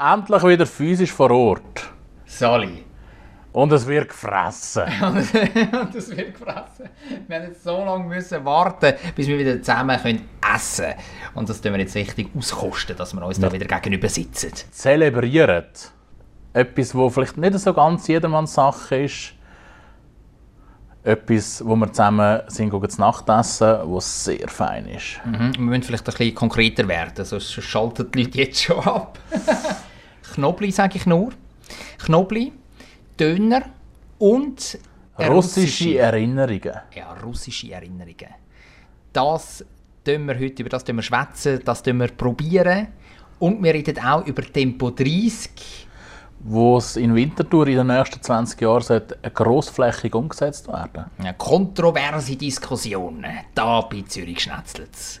endlich wieder physisch vor Ort. Sali. Und es wird gefressen. Und das wird gefressen. Wir haben jetzt so lange müssen warten, bis wir wieder zusammen können essen können. Und das tun wir jetzt richtig auskosten, dass wir uns da wieder gegenüber sitzen. Zelebrieren. Etwas, wo vielleicht nicht so ganz jedermanns Sache ist. Etwas, wo wir zusammen sind, gehen zu Nacht essen, was sehr fein ist. Mhm. Wir müssen vielleicht ein bisschen konkreter werden, sonst schalten die Leute jetzt schon ab. Knobli sage ich nur. Knobli, Döner und Russische Erinnerungen. Ja, russische Erinnerungen. Das tun wir heute, über das wir schwätzen, das wir probieren. Und wir reden auch über Tempo 30. Wo es in Winterthur in den nächsten 20 Jahren grossflächig umgesetzt werden. Ja, kontroverse Diskussionen. Da bei Zürich Schnetzlitz.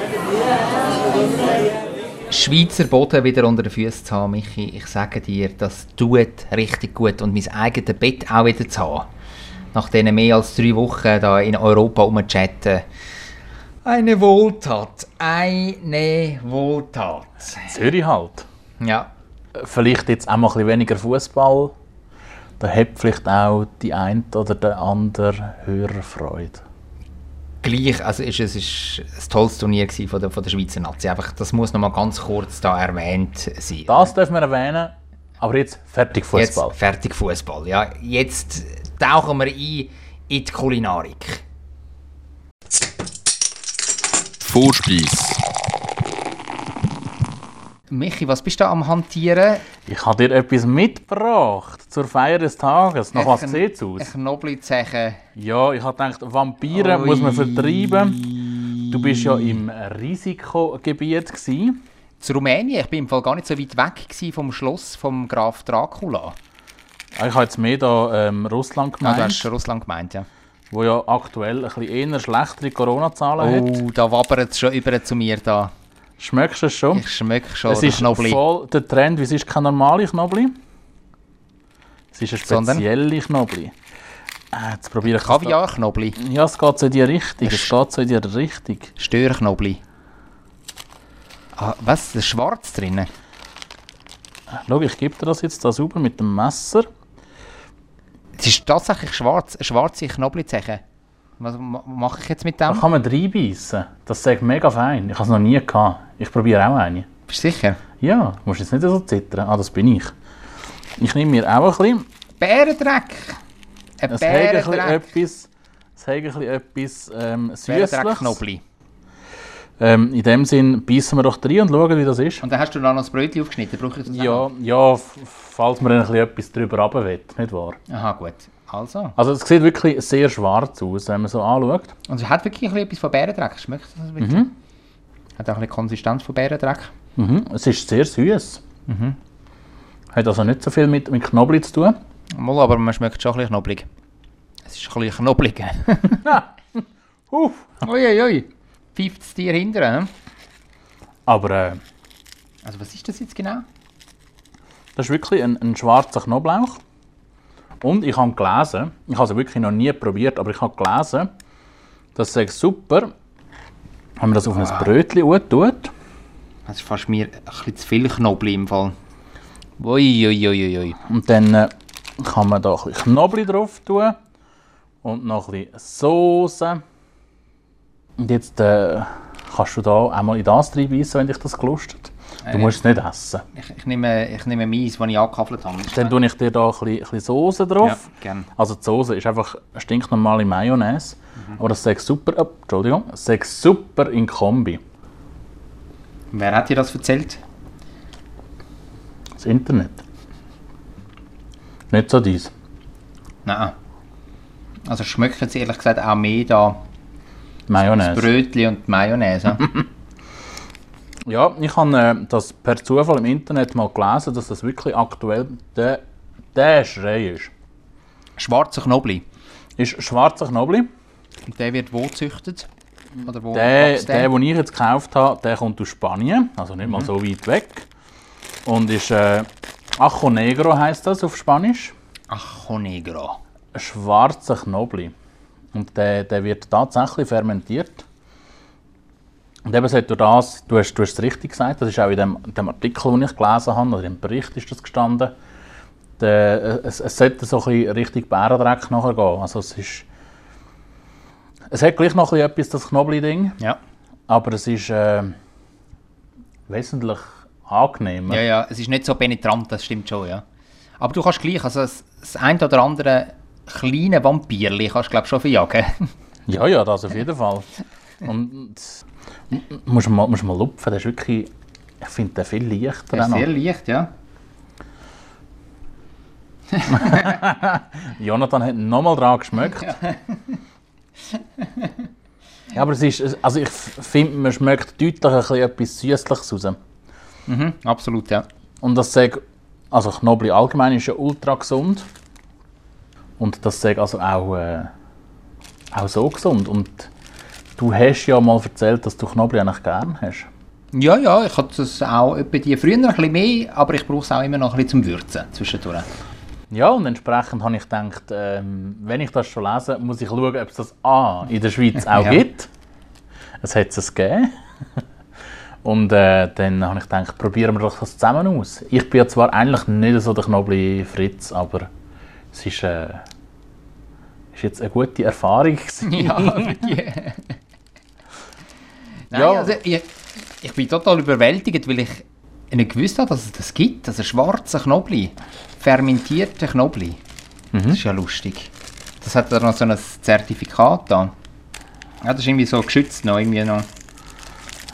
Schweizer Boden wieder unter den Füßen zu haben, Michi, ich sage dir, das tut richtig gut. Und mein eigenes Bett auch wieder zu haben. Nach diesen mehr als drei Wochen da in Europa rumchatten. Eine Wohltat. Eine Wohltat. Zürich halt. Ja. Vielleicht jetzt auch mal ein bisschen weniger Fußball. Da hat vielleicht auch die eine oder der andere höhere Freude. Gleich, also ist, es ist ein tolles Turnier von der, von der Schweizer Nazi. Einfach, das muss noch mal ganz kurz da erwähnt sein. Das dürfen wir erwähnen. Aber jetzt fertig Fußball. Jetzt fertig Fußball. Ja, jetzt tauchen wir ein in die Kulinarik. Vorspeis. Michi, was bist du am Hantieren? Ich habe dir etwas mitgebracht zur Feier des Tages. Nach was sieht es aus? Ein Knoblauchzechen. Ja, ich habe gedacht, Vampire Ui. muss man vertreiben. Du bist ja im Risikogebiet gewesen. Zu Rumänien. Ich bin im Fall gar nicht so weit weg vom Schloss vom Graf Dracula. Ah, Ich habe jetzt mehr da ähm, Russland Ah, gemeint, du hast Russland gemeint, ja. wo ja aktuell ein bisschen eher schlechtere Corona-Zahlen hat. Oh, da wabbert es schon über zu mir da. Schmeckst du es schon? Ich schmecke schon es ist Knoblauch. voll der Trend, es ist kein normale Knoblauch. Es ist Sondern? spezielle Knoblauch. Äh, jetzt probiere ich da- Ja, es geht so in die Richtung. Es geht so in die Richtung. Störknoblauch. Ah, was? Das ist schwarz drinnen? Schau, ich gebe dir das jetzt da sauber mit dem Messer. Es ist tatsächlich schwarz. Schwarze Knoblauchzeche. Was ma- mache ich jetzt mit Da dem? kann man reinbeissen. Das sagt mega fein. Ich habe es noch nie gehabt. Ich probiere auch eine. Bist du sicher? Ja, musst jetzt nicht so zittern. Ah, das bin ich. Ich nehme mir auch ein bisschen. Bärendreck. Ein Es hat etwas, es hat etwas ähm, Süßliches. Ähm, in dem Sinn beißen wir doch rein und schauen, wie das ist. Und dann hast du da noch das Brötchen aufgeschnitten. Brauche ich das Ja, ja, falls man ein bisschen etwas drüber runter will, nicht wahr? Aha, gut. Also. Also es sieht wirklich sehr schwarz aus, wenn man so anschaut. Und es hat wirklich ein bisschen etwas von Bärendreck. Schmeckt das ein bisschen? Hat auch ein bisschen Konsistenz von Bärendreck. Mhm. Es ist sehr süß. Hat also nicht so viel mit, mit Knoblauch zu tun. Mal, aber man schmeckt schon ein bisschen knobblig. Es ist ein bisschen knobblig. Uff. Uiuiui. Ui. Pfeift es dir hinterher? hm? Aber äh, Also was ist das jetzt genau? das ist wirklich ein, ein schwarzer Knoblauch. Und ich habe gelesen, ich habe es wirklich noch nie probiert, aber ich habe gelesen, das ist super, wenn man das auf ein Brötchen tut. Das ist fast mir ein bisschen zu viel Knoblauch im Fall. Uiuiuiui. Ui, ui. Und dann äh, kann man da ein bisschen Knoblauch drauf tun und noch ein bisschen Soße. Und jetzt äh, kannst du da auch mal in das reinbeissen, wenn dich das gelustet. Du musst es nicht essen. Ich, ich, nehme, ich nehme meins, das ich angekaffelt habe. Dann tue ich dir da ein bisschen, ein bisschen Soße drauf. Ja, gern. Also die Soße ist einfach stinknormale Mayonnaise. Aber das sagt super, oh, Entschuldigung, das sagt super in Kombi. Wer hat dir das erzählt? Das Internet. Nicht so dies. Nein. Also schmeckt jetzt ehrlich gesagt auch mehr da das Mayonnaise. Brötchen und die Mayonnaise. Ja, ich habe äh, das per Zufall im Internet mal gelesen, dass das wirklich aktuell der, der Schrei ist. Schwarzer Knoblauch. Ist schwarzer Knoblauch. Und der wird wo gezüchtet? Oder wo Der, wächst der, den ich jetzt gekauft habe, der kommt aus Spanien, also nicht mal so weit weg. Und ist äh, Ajo Negro heißt das auf Spanisch. Ajo Negro. Schwarzer Knobli. Und der, der wird tatsächlich fermentiert. Und eben sagt du das, du hast, du hast es richtig gesagt, das ist auch in dem, in dem Artikel, den ich gelesen habe, oder im Bericht ist das gestanden. Der, es, es sollte so ein bisschen richtig Bärendreck nachher gehen. Also es ist... Es hat gleich noch ein bisschen etwas, das Knobli-Ding. Ja. Aber es ist äh, wesentlich angenehmer. Ja, ja, es ist nicht so penetrant, das stimmt schon, ja. Aber du kannst gleich, also das, das ein oder andere kleine Vampirli kannst du glaube schon verjagen. Ja, ja, das auf jeden Fall. Und musst du mal, musst mal lupfen, der ist wirklich, ich finde den viel leichter. Der ist sehr leicht, ja. Jonathan hat nochmal dran geschmeckt. Ja. aber es ist, also ich finde, man schmeckt deutlich ein bisschen etwas Süßliches raus. Mhm, absolut, ja. Und das sage, also Knobli allgemein ist ja ultra gesund. Und das sage also auch, äh, auch so gesund. Und du hast ja mal erzählt, dass du Knobli eigentlich gern hast. Ja, ja, ich hatte das auch etwa die früher ein bisschen mehr, aber ich brauche es auch immer noch ein bisschen zum Würzen zwischendurch. Ja, und entsprechend habe ich gedacht, ähm, wenn ich das schon lese, muss ich schauen, ob es das A in der Schweiz auch Ja. gibt. Es hat es gegeben. Und äh, dann habe ich gedacht, probieren wir doch das zusammen aus. Ich bin ja zwar eigentlich nicht so der Knobli Fritz, aber es ist, äh, ist jetzt eine gute Erfahrung. gewesen. Ja, Nein, Ja. also ich, ich bin total überwältigt, weil ich nicht gewusst habe, dass es das gibt. Also schwarze Knobli, fermentierte Knobli. Das ist ja lustig. Das hat dann noch so ein Zertifikat da. Ja, das ist irgendwie so geschützt noch, irgendwie noch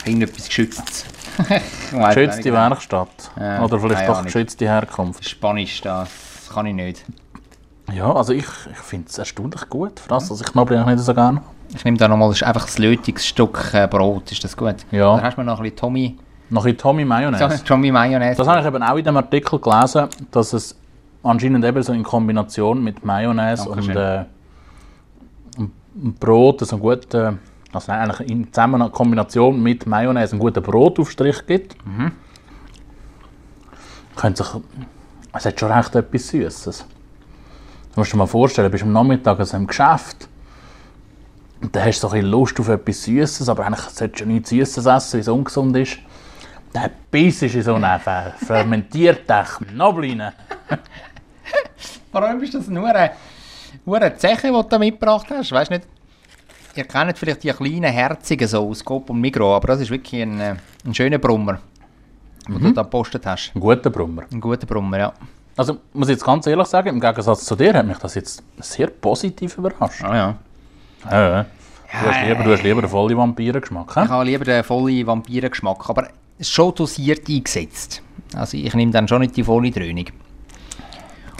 irgendetwas geschütztes. Geschützte genau. Werkstatt. Ja, Oder vielleicht doch geschützte Herkunft. Spanisch, das kann ich nicht. Ja, also ich, ich finde es erstaunlich gut. Für das, dass ich eigentlich nicht so gerne habe. Ich nehme da nochmal einfach das Lötungsstück äh, Brot, ist das gut? Ja. Dann hast du mir noch ein bisschen Tommy, Noch ein Tommy Mayonnaise. Tommy Mayonnaise. Das habe ich eben auch in dem Artikel gelesen, dass es anscheinend eben so in Kombination mit Mayonnaise und, äh, und Brot so einen guten, also nein, eigentlich in zusammen in Kombination mit Mayonnaise einen guten Brotaufstrich gibt. Mhm. Könnte sich, es hat schon recht etwas Süßes. Du musst dir mal vorstellen, du bist am Nachmittag also im Geschäft und dann hast du so ein bisschen Lust auf etwas Süßes, aber eigentlich solltest du ja nichts Süßes essen, weil es ungesund ist. Der Biss ist in so einen fer- fermentierten Knoblauch rein. Warum ist das nur eine, nur eine Zeche, die du da mitgebracht hast? Weißt nicht, ihr kennt vielleicht die kleinen herzigen so aus Coop und Migros, aber das ist wirklich ein, äh, ein schöner Brummer, den du da gepostet hast. Ein guter Brummer. Ein guter Brummer, ja. Also, muss ich jetzt ganz ehrlich sagen, im Gegensatz zu dir hat mich das jetzt sehr positiv überrascht. Ah, ja. Ja. Du hast lieber, du hast lieber einen vollen Vampirengeschmack, Ich habe lieber den vollen Vampirengeschmack, aber schon dosiert eingesetzt. Also ich nehme dann schon nicht die volle Dröhnung.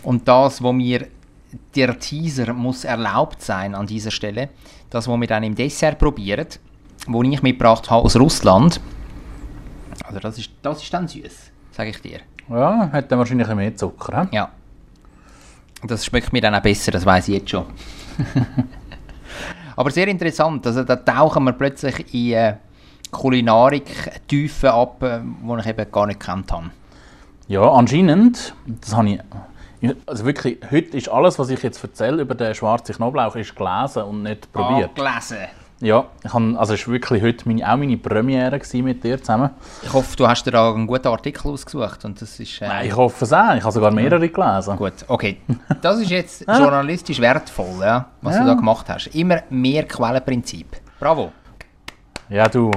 Und das, wo mir der Teaser muss erlaubt sein an dieser Stelle, das, was wir dann im Dessert probieren, wo ich mitgebracht habe aus Russland, also das ist, das ist dann süß, sage ich dir. Ja, hat dann wahrscheinlich mehr Zucker, hä? Ja. Das schmeckt mir dann auch besser, das weiß ich jetzt schon. Aber sehr interessant, also da tauchen wir plötzlich in äh, Kulinarik-Tiefen ab, äh, die ich eben gar nicht gekannt habe. Ja, anscheinend, das habe ich, also wirklich, heute ist alles, was ich jetzt erzähle über den schwarzen Knoblauch, ist gelesen und nicht probiert. gelesen. Ja, ich habe, also es war wirklich heute meine, auch meine Premiere mit dir zusammen. Ich hoffe, du hast dir da einen guten Artikel ausgesucht und das ist... Äh, Ich hoffe es auch, ich habe sogar mehrere gelesen. Gut, okay. Das ist jetzt journalistisch wertvoll, ja, was Ja. du da gemacht hast. Immer mehr Quellenprinzip. Bravo. Ja, du,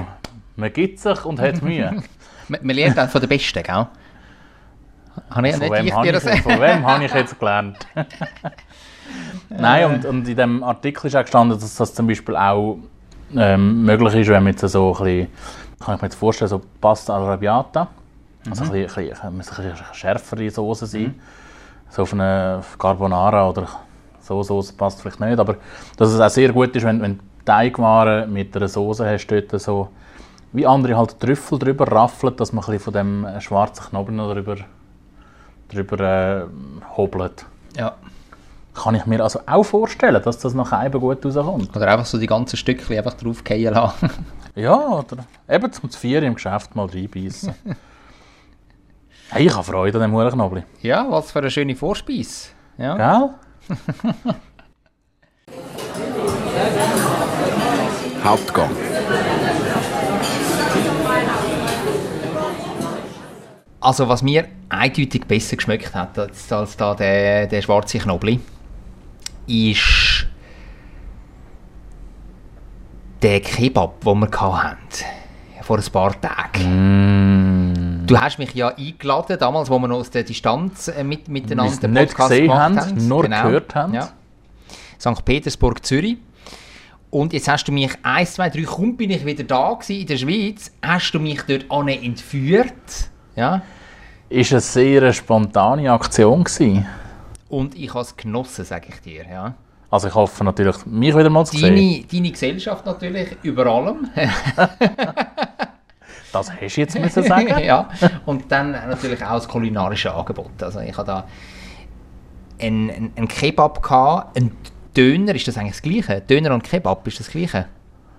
man gibt sich und hat Mühe. Man, man lernt dann von den Besten, gell? Habe ich Von nicht wem, ich dir ich, das... von wem habe ich jetzt gelernt? Nein, und, und in dem Artikel ist auch gestanden, dass das zum Beispiel auch ähm, möglich ist, wenn man jetzt so ein bisschen, kann ich mir jetzt vorstellen, so Pasta Arrabbiata, also ein bisschen, ein bisschen, muss ein bisschen schärfere Soße sein, so auf eine Carbonara oder so Soße passt vielleicht nicht, aber dass es auch sehr gut ist, wenn, wenn Teigwaren mit einer Soße hast, dort so, wie andere halt Trüffel drüber raffeln, dass man ein bisschen von dem schwarzen Knoblauch drüber, drüber äh, hobelt. Ja. Kann ich mir also auch vorstellen, dass das nach einem gut rauskommt. Oder einfach so die ganzen Stückchen einfach draufgehen lassen. Ja, oder eben zum Vier im Geschäft mal reinbeissen. hey, ich habe Freude an dem Hurenknobli. ja, was für eine schöne Vorspeise. Ja. Gell? Hauptgang. Also was mir eindeutig besser geschmeckt hat als, als da der, der schwarze Knobli, ist der Kebab, den wir hatten, vor ein paar Tagen. Du hast mich ja eingeladen, damals, wo wir noch aus der Distanz äh, mit, miteinander es nicht gesehen haben, nur gehört haben. Ja. St. Petersburg, Zürich. Und jetzt hast du mich, eins, zwei, drei, kaum bin ich wieder da gewesen in der Schweiz, hast du mich dort entführt. Ja. Ist eine sehr spontane Aktion gewesen. Und ich habe es genossen, sage ich dir. Ja. Also ich hoffe natürlich, mich wieder mal zu sehen. Deine, deine Gesellschaft natürlich über allem. Das hast du jetzt müssen sagen. ja. Und dann natürlich auch das kulinarische Angebot. Also ich habe da einen, einen, einen Kebab gehabt, einen Döner, ist das eigentlich das Gleiche? Döner und Kebab, ist das Gleiche?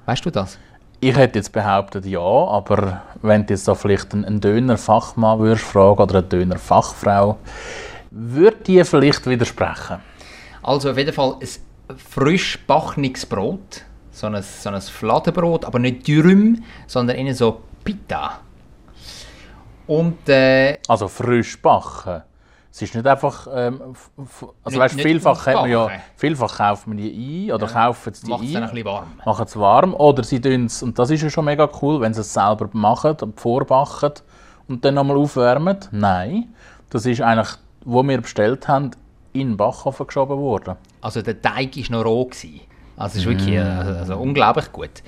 Weißt du das? Ich hätte jetzt behauptet, ja, aber wenn du jetzt da vielleicht einen, einen Döner-Fachmann würdest fragen oder eine Döner-Fachfrau, würde die vielleicht widersprechen. Also auf jeden Fall ein frisch backenes Brot, so ein, so ein Fladenbrot, aber nicht dürüm, sondern eher so Pita. Und äh, Also frisch backen. Es ist nicht einfach, ähm, also weißt, vielfach, hat man ja, vielfach kauft man die ein oder kaufen sie die es dann ein. ein bisschen warm. machen es warm oder sie tun es, und das ist ja schon mega cool, wenn sie es selber machen und vorbacken und dann nochmal aufwärmen. Nein, das ist eigentlich, wo wir bestellt haben, in den Backofen geschoben worden. Also der Teig war noch roh. Gewesen. Also es ist wirklich äh, also unglaublich gut.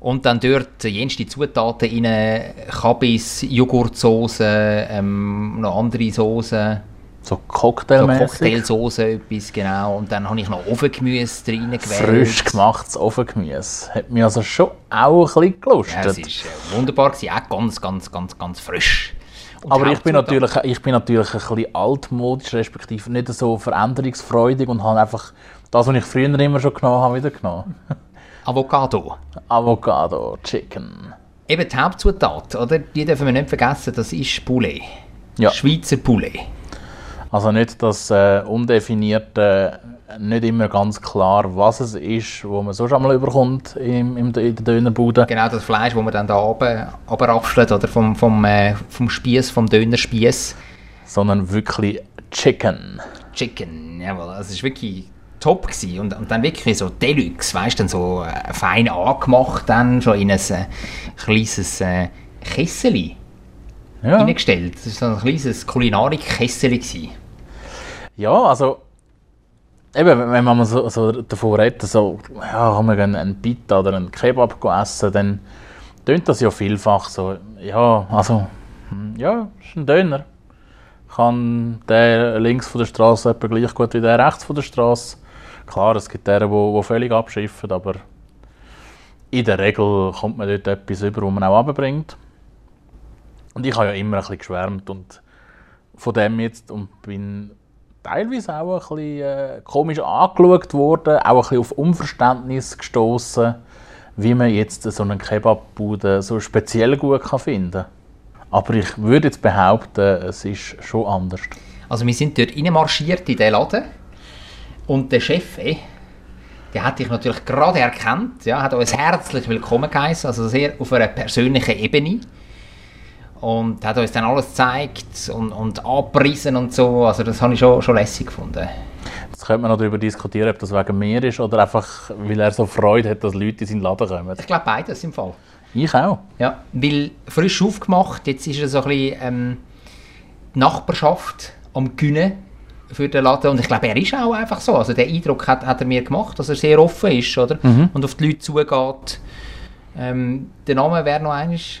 Und dann dort jenste Zutaten rein, Kabis, Joghurtsoße, ähm, noch andere Soßen, So so cocktailmäßig. Cocktailsoße, etwas genau. Und dann habe ich noch Ofengemüse reingewählt. Frisch gemachtes Ofengemüse. Hat mich also schon auch ein bisschen Ja, gelustet. es war äh, wunderbar, gewesen. auch ganz, ganz, ganz, ganz frisch. Aber ich bin, natürlich, ich bin natürlich ein bisschen altmodisch, respektive nicht so veränderungsfreudig und habe einfach das, was ich früher immer schon genommen habe, wieder genommen. Avocado. Avocado, Chicken. Eben die Hauptzutat, oder? Die dürfen wir nicht vergessen, das ist Poulet. Ja. Schweizer Poulet. Also nicht das äh, undefinierte, nicht immer ganz klar, was es ist, wo man sonst einmal überkommt im, im, in der Dönerbude. Genau das Fleisch, das man dann da oben abrapfelt, oder vom, vom, äh, vom Spieß, vom Dönerspieß. Sondern wirklich Chicken. Chicken, jawohl. Also es war wirklich top. Gewesen. Und, und dann wirklich so Deluxe, weißt du, dann so äh, fein angemacht, dann schon in ein äh, kleines äh, Kessel Ja. Das war so ein kleines Kulinarik-Kessel. gewesen. Ja, also eben, wenn man so, so davon redet, so, ja, haben wir einen Pita oder einen Kebab essen, dann tönt das ja vielfach so, ja, also, hm, ja, ist ein Döner. Kann der links von der Straße etwa gleich gut wie der rechts von der Straße. Klar, es gibt deren, die, die völlig abschiffen, aber in der Regel kommt man dort etwas über, was man auch runterbringt. Und ich habe ja immer ein bisschen geschwärmt und von dem jetzt und bin teilweise auch ein bisschen äh, komisch angeschaut worden, auch ein bisschen auf Unverständnis gestoßen, wie man jetzt so einen Kebabbude so speziell gut kann finden. Aber ich würde jetzt behaupten, es ist schon anders. Also wir sind dort reinmarschiert in den Laden und der Chef, eh, der hat dich natürlich gerade erkannt, ja, hat uns herzlich willkommen geheißen, also sehr auf einer persönlichen Ebene und hat uns dann alles gezeigt und, und angepriesen und so, also das habe ich schon, schon lässig gefunden. Jetzt könnte man noch darüber diskutieren, ob das wegen mir ist oder einfach, weil er so Freude hat, dass Leute in seinen Laden kommen. Ich glaube beides im Fall. Ich auch. Ja, weil frisch aufgemacht, jetzt ist er so ein bisschen ähm, die Nachbarschaft am Gewinnen für den Laden und ich glaube, er ist auch einfach so, also der Eindruck hat, hat er mir gemacht, dass er sehr offen ist, oder? Und auf die Leute zugeht. Ähm, der Name wäre noch eines,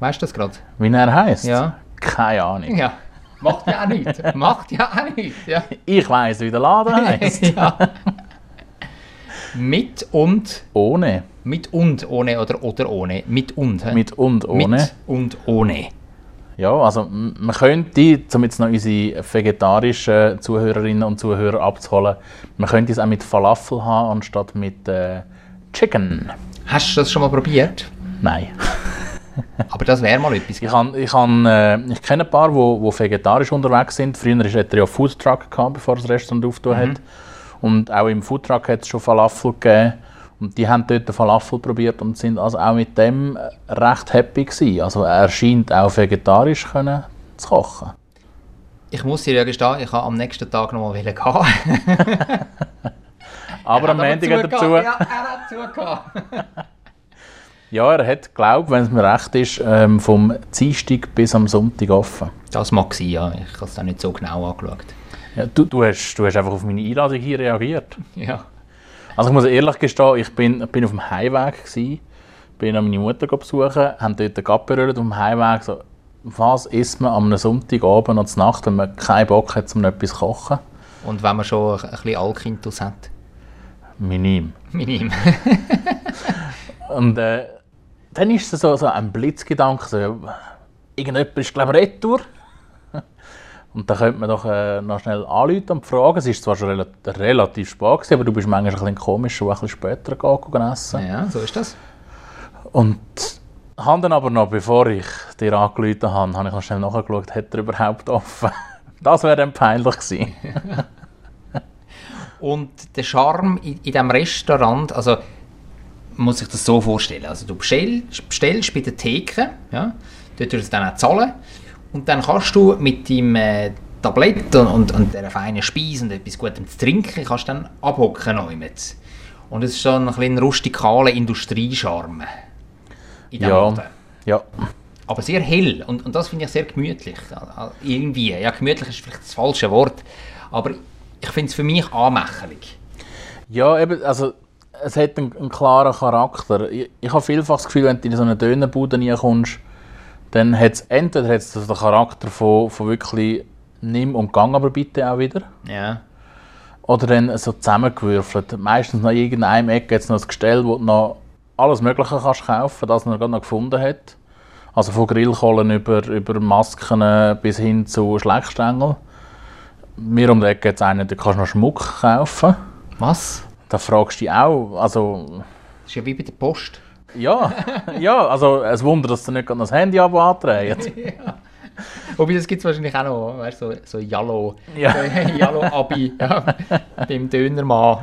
weißt du das gerade? Wie er heißt? Ja. Keine Ahnung. Ja, macht ja auch nichts, macht ja auch nichts, ja. Ich weiß, wie der Laden heißt. ja. Mit und, Ohne. mit und ohne oder oder ohne, mit und. hä? Mit und ohne. Mit und ohne. Ja, also man könnte, um jetzt noch unsere vegetarischen Zuhörerinnen und Zuhörer abzuholen, man könnte es auch mit Falafel haben, anstatt mit äh, Chicken. Hast du das schon mal probiert? Nein. Aber das wäre mal etwas. Ich, han, ich, han, äh, ich kenne ein paar, die wo, wo vegetarisch unterwegs sind. Früher hatte er ja Foodtruck, gehabt, bevor das Restaurant aufgetan hat. Und auch im Foodtruck hat es schon Falafel gegeben. Und die haben dort Falafel probiert und sind also auch mit dem äh, recht happy gewesen. Also er scheint auch vegetarisch können zu kochen. Ich muss dir ja gestehen, ich habe am nächsten Tag noch mal gehen. Aber am Montag er dazu... Ja, er hat zugehört. Ja, er hat, glaube wenn es mir recht ist, ähm, vom Dienstag bis am Sonntag offen. Das mag sein, ja. Ich habe es nicht so genau angeschaut. Ja, du, du, hast, du hast einfach auf meine Einladung hier reagiert. Ja. Also ich muss ehrlich gestehen, ich bin, bin auf dem Heimweg gsi, bin an meine Mutter besuchen, haben dort den Gap berührt auf dem Heimweg. So, was isst man am Sonntagabend und Nacht, wenn man keinen Bock hat, um etwas zu kochen? Und wenn man schon ein bisschen Alkintus hat. Minim. Minim. Und äh, dann ist es so, so ein Blitzgedanke, so, irgendjemand ist glaube ich retour. Und da könnte man doch äh, noch schnell anrufen und fragen. Es ist zwar schon rela relativ spät, gewesen, aber du bist manchmal ein bisschen komisch, schon ein bisschen später gegangen essen. ja, so ist das. Und habe dann aber noch, bevor ich dir angerufen habe, habe ich noch schnell nachgeschaut, hat er überhaupt offen. Das wäre dann peinlich gewesen. Und der Charme in, in diesem Restaurant, also muss sich das so vorstellen. Also du bestellst, bestellst bei der Theke, ja, dort wirst du dann auch zahlen und dann kannst du mit deinem äh, Tablett und, und, und dieser feinen Speise und etwas Gutem zu trinken, kannst du dann abhocken mit. Und es ist so ein bisschen rustikaler Industriescharme in diesem Ja, Laden. ja. Aber sehr hell und, und das finde ich sehr gemütlich. Also Irgendwie, ja gemütlich ist vielleicht das falsche Wort, aber ich finde es für mich anmächerlich. Ja, eben, also es hat einen, einen klaren Charakter. Ich, ich habe vielfach das Gefühl, wenn du in so eine Dönerbude reinkommst, dann hat es entweder hat's den Charakter von, von wirklich «Nimm und gang aber bitte auch wieder» Ja. oder dann so zusammengewürfelt. Meistens noch in irgendeinem Ecke jetzt noch ein Gestell, wo du noch alles Mögliche kannst kaufen, das er gerade noch gefunden hat. Also von Grillkohlen über, über Masken bis hin zu Schleckstängel. Mir um die Ecke jetzt einen, da kannst du noch Schmuck kaufen. Was? Da fragst du dich auch, also Das ist ja wie bei der Post. ja, ja, also ein Wunder, dass du nicht das Handy abo anträgst. Wobei, das gibt es wahrscheinlich auch noch, weißt so, so Jallo. Ja. So Jallo-Abi ja, beim Dönermann.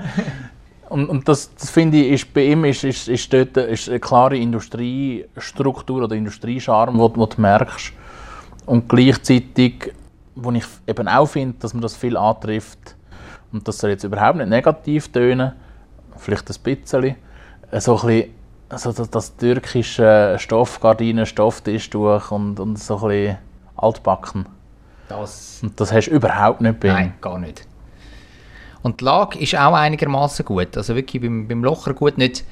Und, und das, das finde ich, ist, bei ihm ist, ist, ist dort ist eine klare Industriestruktur oder Industriescharme, wo, wo du merkst. Und gleichzeitig, wo ich eben auch finde, dass man das viel antrifft, und das soll jetzt überhaupt nicht negativ tönen, vielleicht ein bisschen, so ein bisschen also das, das türkische Stoffgardinen, Stofftischtuch und, und so ein bisschen altbacken. Das. Und das hast du überhaupt nicht bei ihm. Nein, gar nicht. Und die Lage ist auch einigermaßen gut. Also wirklich beim, beim Locher gut, nicht,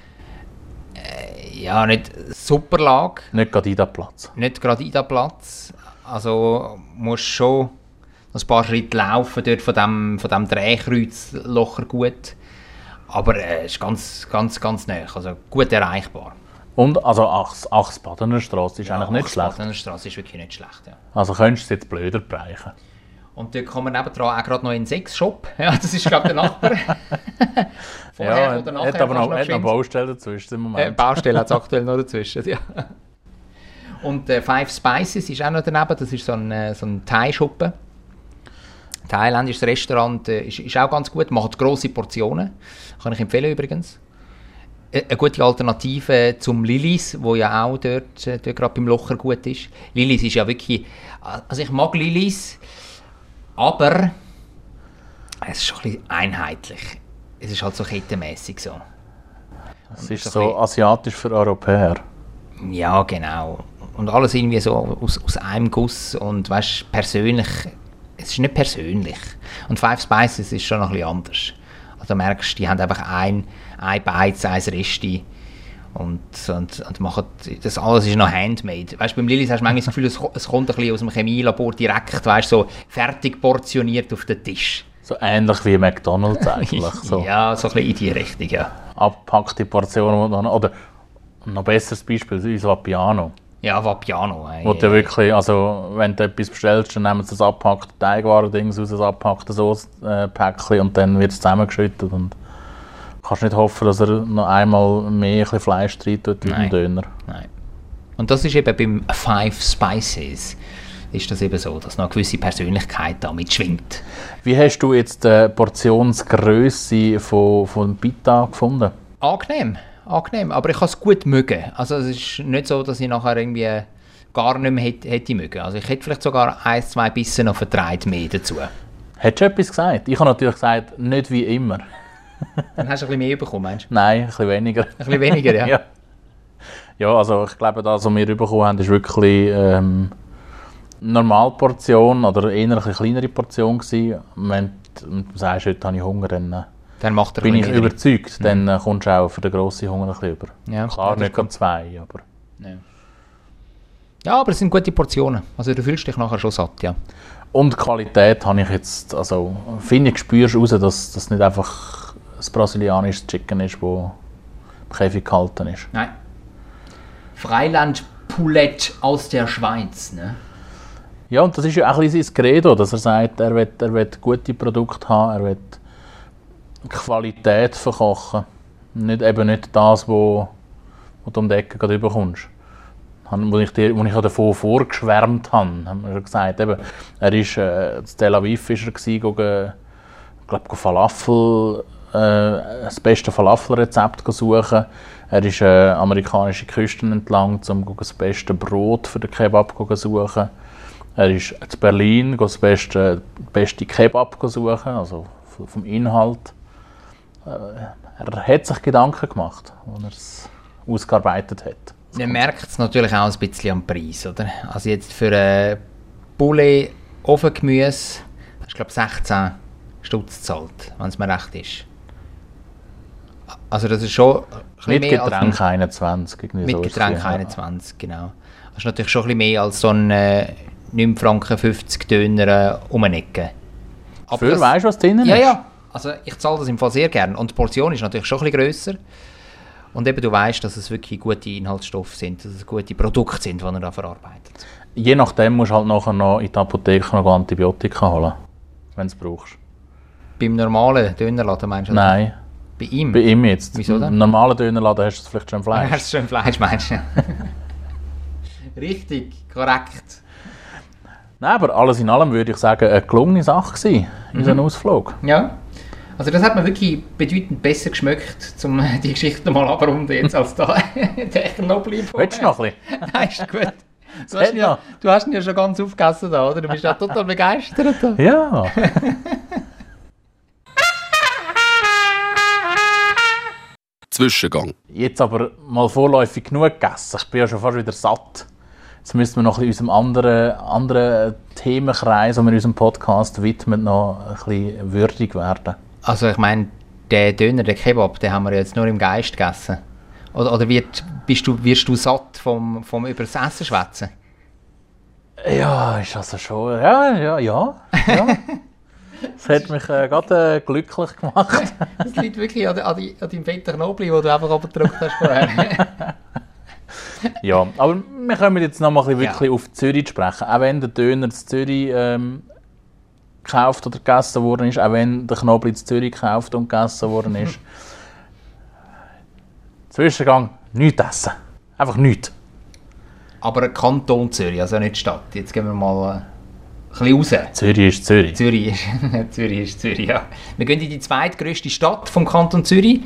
äh, ja, nicht super Lage, Nicht gerade in den Platz. nicht gerade in den Platz. Also musst schon ein paar Schritte laufen dort von dem, von dem Drehkreuz Locher gut. Aber es äh, ist ganz, ganz, ganz nah. Also gut erreichbar. Und also Achs, Achsbadener Straße ist eigentlich nicht schlecht. Die Straße ist wirklich nicht schlecht. Ja. Also könntest du es jetzt blöder bereichen. Und dort kommen wir nebendran auch gerade noch in den Sexshop. Ja, das ist, glaube ich, der Nachbar. Vorher Ja, oder er nachher hat aber noch, du hat noch geschwind- Baustelle dazwischen im Äh, Moment. Baustelle hat es aktuell noch dazwischen, ja. Und äh, Five Spices ist auch noch daneben, das ist so ein, äh, so ein Thai-Schuppen. Thailändisches Restaurant äh, ist, ist auch ganz gut, macht grosse Portionen. Kann ich empfehlen übrigens. Äh, Eine gute Alternative zum Lilis, wo ja auch dort, äh, dort gerade beim Locher gut ist. Lilis ist ja wirklich, also ich mag Lilis, aber es ist schon ein bisschen einheitlich. Es ist halt so kettenmässig so. Es ist so bisschen- asiatisch für Europäer. Ja, genau. Und alles irgendwie so aus, aus einem Guss und weißt persönlich, es ist nicht persönlich. Und Five Spices ist schon noch ein bisschen anders. Also du merkst, die haben einfach ein, ein Beiz, ein Resti und, und, und machen, das alles ist noch handmade. Weißt, beim Lillis hast du manchmal das Gefühl, es, es kommt ein bisschen aus dem Chemielabor direkt, weißt, so fertig portioniert auf den Tisch. So ähnlich wie McDonalds eigentlich. So Ja, so ein bisschen in die Richtung, ja. abgepackte Portionen. Oder ein noch besseres Beispiel, unser Piano. Ja, Vapiano. Ey. Wo du wirklich, also wenn du etwas bestellst, dann nehmen sie das abgepackte Teigwaren-Dings aus, das abgepackte Soße-Päckchen und dann wird es zusammengeschüttet und kannst nicht hoffen, dass er noch einmal mehr ein Fleisch rein tut in den Döner. Nein. Und das ist eben beim Five Spices ist das eben so, dass noch eine gewisse Persönlichkeit da mitschwingt. Wie hast du jetzt die Portionsgröße von, von Pita gefunden? Angenehm, angenehm, aber ich kann es gut mögen. Also es ist nicht so, dass ich nachher irgendwie gar nicht mehr hätte, hätte mögen. Also ich hätte vielleicht sogar ein, zwei Bissen noch vertreibt mehr dazu. Hättest du etwas gesagt? Ich habe natürlich gesagt, nicht wie immer. Dann hast du ein bisschen mehr bekommen, meinst du? Nein, ein bisschen weniger. Ein bisschen weniger, ja. ja. Ja, also ich glaube, das, was wir bekommen haben, ist wirklich ähm, eine Normalportion oder eher eine kleinere Portion gewesen. Wenn du sagst, heute habe ich Hunger, dann äh, Dann macht er bin ein ich überzeugt, dann äh, kommst du auch für den grossen Hunger ein bisschen über. Ja, Klar, nicht gerade zwei, aber... Ja. ja, aber es sind gute Portionen. Also du fühlst dich nachher schon satt, ja. Und die Qualität habe ich jetzt, also finde ich, spürst du raus, dass das nicht einfach das brasilianische Chicken ist, das im Käfig gehalten ist. Nein. Freiland Poulet aus der Schweiz, ne? Ja, und das ist ja auch ein bisschen sein Credo, dass er sagt, er will, er will gute Produkte haben, er will Qualität verkochen. Nicht, eben nicht das, wo, wo du um die Ecke gerade bekommst. Wo ich, dir, wo ich davon vorgeschwärmt habe, haben wir schon gesagt. Eben, er ist äh, in Tel Aviv ist er ich glaube, Falafel, äh, das beste Falafelrezept suchen. Er ist äh, amerikanische Küsten entlang, um das beste Brot für den Kebab zu suchen. Er ist in Berlin das beste, beste Kebab suchen, also vom Inhalt. Er hat sich Gedanken gemacht, als er es ausgearbeitet hat. Man merkt es natürlich auch ein bisschen am Preis, oder? Also jetzt für ein Poulet Ofengemüse hast du, glaube 16 Stutz gezahlt, wenn es mir recht ist. Also das ist schon ein Mit Getränk 21. Irgendwie Mit so Getränk ja. 21, genau. Das ist natürlich schon ein bisschen mehr als so ein äh, 9 Franken 50 Döner äh, um eine Ecke. Aber Für, das- weißt du, was drin Ja, ist? ja. Also ich zahle das im Fall sehr gern. Und die Portion ist natürlich schon ein bisschen grösser. Und eben du weißt, dass es wirklich gute Inhaltsstoffe sind, dass es gute Produkte sind, die er da verarbeitet. Je nachdem musst du halt nachher noch in die Apotheke noch Antibiotika holen, wenn du es brauchst. Beim normalen Dönerladen meinst du? Nein, Bei ihm? bei ihm jetzt. Wieso denn? Im normalen Dönerladen hast du vielleicht schon Fleisch. Hast du schon Fleisch, meinst du? Richtig, korrekt. Nein, aber alles in allem würde ich sagen, eine gelungene Sache gewesen, Mhm. unser Ausflug. Ja. Also das hat mir wirklich bedeutend besser geschmeckt, um die Geschichte mal abrunden jetzt als da der Knoblauch. Willst du noch ein bisschen? Nein, ist gut. Du hast, ihn ja, du hast ihn ja schon ganz aufgegessen da, oder? Du bist ja total begeistert. Da. Ja. Zwischengang. Jetzt aber mal vorläufig genug gegessen. Ich bin ja schon fast wieder satt. Jetzt müssen wir noch ein bisschen unserem anderen, anderen Themenkreis, den wir in unserem Podcast widmen, noch ein bisschen würdig werden. Also ich meine, der Döner, der Kebab, den haben wir jetzt nur im Geist gegessen. Oder, oder wird, bist du, wirst du satt vom, vom über das Essen schwätzen? Ja, ist also schon. Ja, ja, ja. ja. Das hat mich äh, gerade äh, glücklich gemacht. Das liegt wirklich an, an, an deinem fetten Knoblauch, den du einfach abgedrückt hast vorher. ja, aber wir kommen jetzt noch mal ein bisschen Ja. wirklich auf Zürich sprechen. Auch wenn der Döner in Zürich ähm, gekauft oder gegessen worden ist, auch wenn der Knoblauch in Zürich gekauft und gegessen worden ist. Zwischengang, nichts essen. Einfach nichts. Aber Kanton Zürich, also nicht Stadt. Jetzt gehen wir mal äh, ein bisschen raus. Zürich ist Zürich. Zürich ist, Zürich ist Zürich, ja. Wir gehen in die zweitgrößte Stadt vom Kanton Zürich.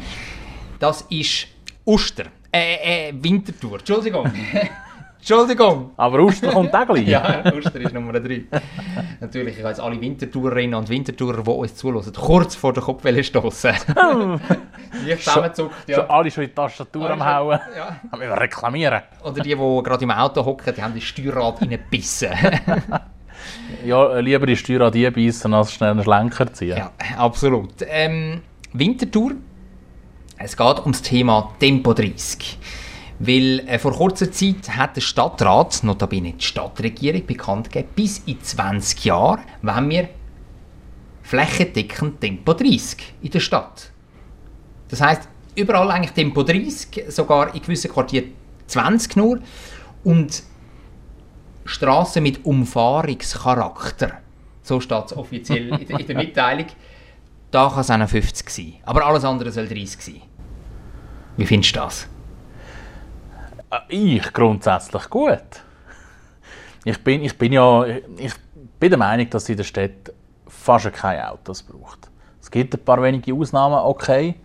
Das ist Uster. Äh, äh, Winterthur. Entschuldigung. Entschuldigung. Aber Oster kommt auch gleich. Ja, Uster ist Nummer 3. Natürlich, ich habe jetzt alle Wintertourerinnen und Wintertourer, die uns zulassen, kurz vor den Kopf stoßen. Leicht zusammenzuckt, Schon ja. alle schon in die Tastatur am Hauen. ja. Haben wir reklamieren. Oder die, die gerade im Auto hocken, die haben das Steuerrad reingebissen. Ja, äh, lieber die Steuer an die beißen, als schnell einen Schlenker ziehen. Ja, absolut. Ähm, Wintertour. Es geht ums Thema Tempo 30. Weil äh, vor kurzer Zeit hat der Stadtrat, notabene die Stadtregierung, bekannt gegeben, bis in 20 Jahren wollen wir flächendeckend Tempo 30 in der Stadt. Das heißt überall eigentlich Tempo 30, sogar in gewissen Quartieren 20 nur. Und Straßen mit Umfahrungscharakter, so steht es offiziell in, der- in der Mitteilung, da kann es auch noch 50 sein. Aber alles andere soll 30 sein. Wie findest du das? Äh, Ich grundsätzlich gut. Ich bin, ich bin ja ich bin der Meinung, dass es in der Stadt fast keine Autos braucht. Es gibt ein paar wenige Ausnahmen, okay.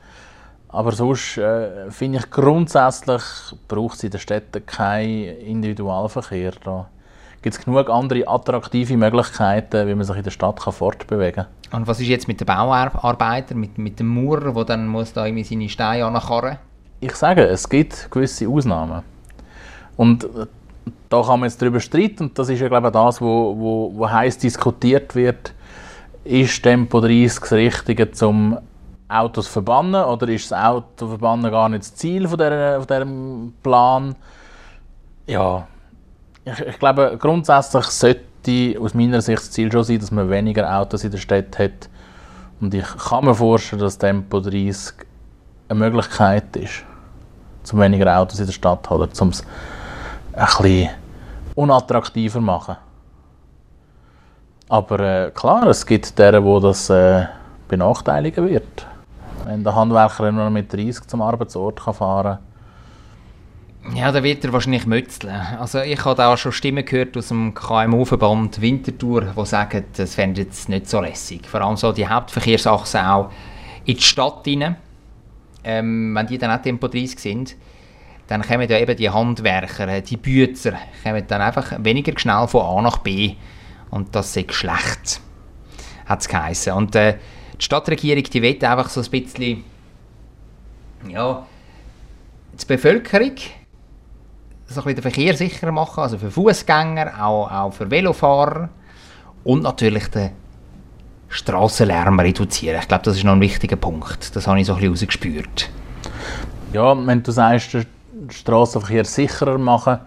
Aber sonst äh, finde ich grundsätzlich braucht es in den Städten keinen Individualverkehr. Da gibt es genug andere attraktive Möglichkeiten, wie man sich in der Stadt kann fortbewegen kann. Und was ist jetzt mit den Bauarbeitern, mit, mit dem Maurer, der dann muss da irgendwie seine Steine ankarren Ich sage, es gibt gewisse Ausnahmen. Und äh, da kann man jetzt darüber streiten, und das ist ja glaube ich das, wo, wo, wo heiß diskutiert wird, ist Tempo 30 das Richtige, um Autos zu verbannen, oder ist das Auto verbannen gar nicht das Ziel von, dieser, von diesem Plan? Ja, ich, ich glaube, grundsätzlich sollte aus meiner Sicht das Ziel schon sein, dass man weniger Autos in der Stadt hat. Und ich kann mir vorstellen, dass Tempo 30 eine Möglichkeit ist, zum weniger Autos in der Stadt oder um es ein bisschen unattraktiver machen. Aber äh, klar, es gibt deren, wo das äh, benachteiligen wird. Wenn der Handwerker nur noch mit 30 zum Arbeitsort kann fahren Ja, da wird er wahrscheinlich mützeln. Also ich habe da schon Stimmen gehört aus dem KMU-Verband Winterthur, die sagen, das fände jetzt nicht so lässig. Vor allem so die Hauptverkehrsachsen auch in die Stadt rein. Ähm, wenn die dann auch Tempo 30 sind, dann kommen ja eben die Handwerker, äh, die Bützer, kommen dann einfach weniger schnell von A nach B. Und das ist schlecht, hat es. Und äh, die Stadtregierung, die will einfach so ein bisschen, ja, die Bevölkerung so ein den Verkehr sicherer machen, also für Fußgänger, auch, auch für Velofahrer und natürlich den Strassenlärm reduzieren. Ich glaube, das ist noch ein wichtiger Punkt. Das habe ich so ein bisschen rausgespürt. Ja, wenn du sagst, den Strassenverkehr sicherer machen,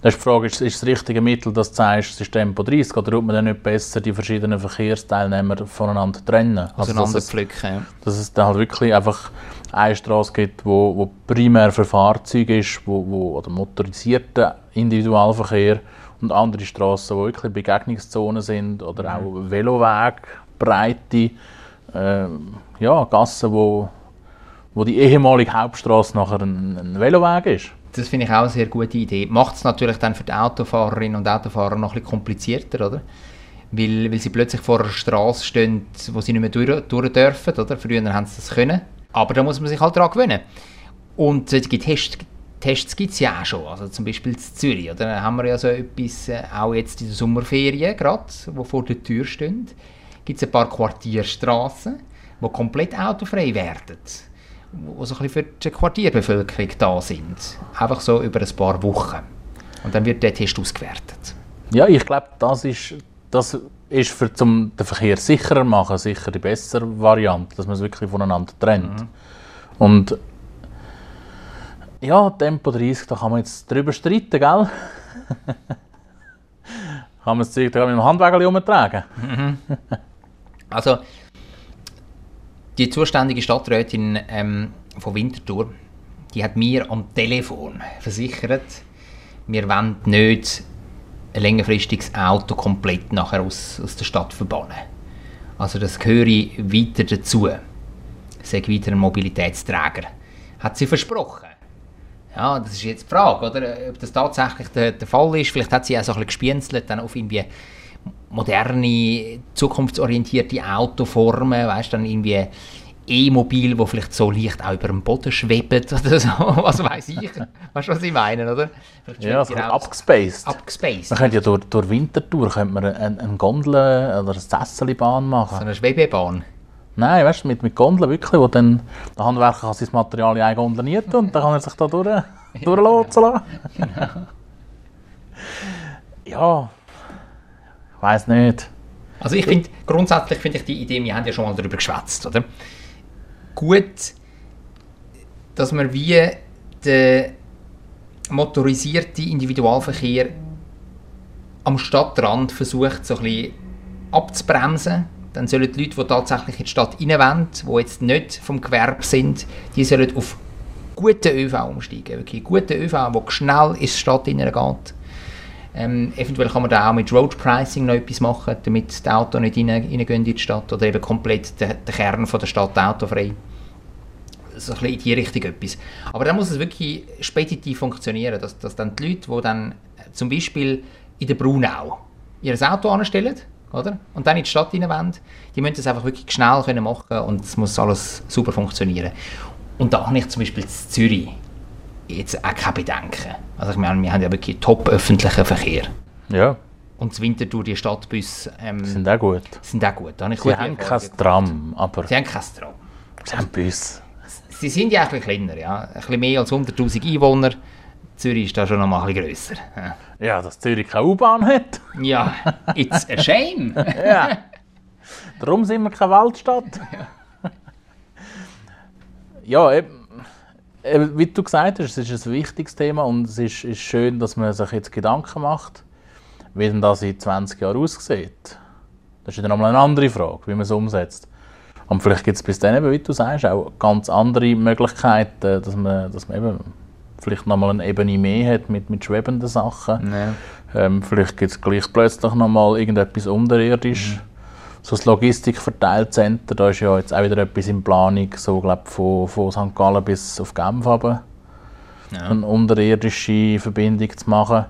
dann ist die Frage, ist, ist das richtige Mittel, dass du sagst, es ist Tempo 30, oder tut man dann nicht besser die verschiedenen Verkehrsteilnehmer voneinander trennen? Also, dass, Auseinander es, pflücken. Ja. dass es dann halt wirklich einfach eine Straße gibt, wo, wo primär für Fahrzeuge ist, wo, wo, oder motorisierter Individualverkehr und andere Straßen, wo wirklich Begegnungszonen sind oder auch Veloweg, breite ähm, ja, Gassen, wo, wo die ehemalige Hauptstraße nachher ein, ein Veloweg ist. Das finde ich auch eine sehr gute Idee. Macht es natürlich dann für die Autofahrerinnen und Autofahrer noch ein bisschen komplizierter, oder? Weil, weil sie plötzlich vor einer Straße stehen, wo sie nicht mehr durch, durch dürfen, oder? Früher haben sie das können. Aber da muss man sich halt daran gewöhnen. Und solche Tests, Tests gibt es ja auch schon. Also zum Beispiel in Zürich, oder? Da haben wir ja so etwas, äh, auch jetzt in der Sommerferien gerade, wo vor der Tür stehen, gibt es ein paar Quartierstraßen, die komplett autofrei werden die so ein bisschen für die Quartierbevölkerung da sind. Einfach so über ein paar Wochen. Und dann wird der Test ausgewertet. Ja, ich glaube, das ist, das ist für zum den Verkehr sicherer machen sicher die bessere Variante, dass man es wirklich voneinander trennt. Und ja, Tempo 30, da kann man jetzt drüber streiten, gell? kann man das Zeug da mit dem Handwägel umtragen? Also, die zuständige Stadträtin ähm, von Winterthur, die hat mir am Telefon versichert, wir wollen nicht ein längerfristiges Auto komplett nachher aus, aus der Stadt verbannen. Also das gehöre weiter dazu. Sei weiter ein Mobilitätsträger. Hat sie versprochen. Ja, das ist jetzt die Frage, oder? ob das tatsächlich der, der Fall ist. Vielleicht hat sie auch so ein bisschen gespienzelt, dann auf irgendwie moderne, zukunftsorientierte Autoformen, weißt dann irgendwie E-Mobil, wo vielleicht so leicht auch über dem Boden schwebt oder so, was weiß ich. Weißt du, was ich meine, oder? Ja, so abgespaced. abgespaced. Man könnte ja durch, durch Winterthur könnte man eine, eine Gondel oder eine Sesselbahn machen. So eine Schwebebahn. Nein, weißt du, mit, mit Gondeln wirklich, wo dann der Handwerker kann sein Material in eine Gondel nieten und dann kann er sich da durch, durchlotsen lassen. ja, ich weiß nicht. Also ich finde, grundsätzlich finde ich die Idee, wir haben ja schon mal darüber geschwätzt, oder? Gut, dass man wie den motorisierten Individualverkehr am Stadtrand versucht, so ein bisschen abzubremsen. Dann sollen die Leute, die tatsächlich in die Stadt rein wollen, die jetzt nicht vom Gewerbe sind, die sollen auf guten ÖV umsteigen. Wirklich guten ÖV, der schnell in die Stadt geht. Ähm, eventuell kann man da auch mit Road Pricing noch etwas machen, damit die Autos nicht rein, reingehen in die Stadt oder eben komplett der Kern von der Stadt autofrei. So ein bisschen in die Richtung etwas. Aber dann muss es wirklich speditiv funktionieren, dass, dass dann die Leute, die dann äh, zum Beispiel in der Brunau ihr Auto anstellen, oder? Und dann in die Stadt wollen, die müssen das einfach wirklich schnell können machen und es muss alles super funktionieren. Und da habe ich zum Beispiel in Zürich jetzt auch keine Bedenken. Also ich meine, wir haben ja wirklich top öffentlichen Verkehr. Ja, Und das Winterthur, die Stadtbus ähm, sind auch gut. sind auch gut. Da ich Sie haben kein Tram, aber. Sie haben kein Tram. sie haben Bus. Sie sind ja ein bisschen kleiner, ja. Ein bisschen mehr als 100'000 Einwohner. Zürich ist da schon noch mal ein bisschen grösser. Ja. Ja, dass Zürich keine U-Bahn hat. Ja, it's a shame. Ja. Darum sind wir keine Waldstadt. Ja, eben, wie du gesagt hast, es ist ein wichtiges Thema und es ist, ist schön, dass man sich jetzt Gedanken macht, wie denn das in 20 Jahren aussieht. Das ist dann nochmal eine andere Frage, wie man es umsetzt. Und vielleicht gibt es bis dann, eben, wie du sagst, auch ganz andere Möglichkeiten, dass man, dass man eben vielleicht nochmal eine Ebene mehr hat mit, mit schwebenden Sachen. Ja. Ähm, vielleicht gibt es gleich plötzlich nochmal irgendetwas unterirdisch. So das Logistikverteilcenter, da ist ja jetzt auch wieder etwas in Planung, so glaub, von, von St. Gallen bis auf Genf runter, Ja. eine unterirdische Verbindung zu machen.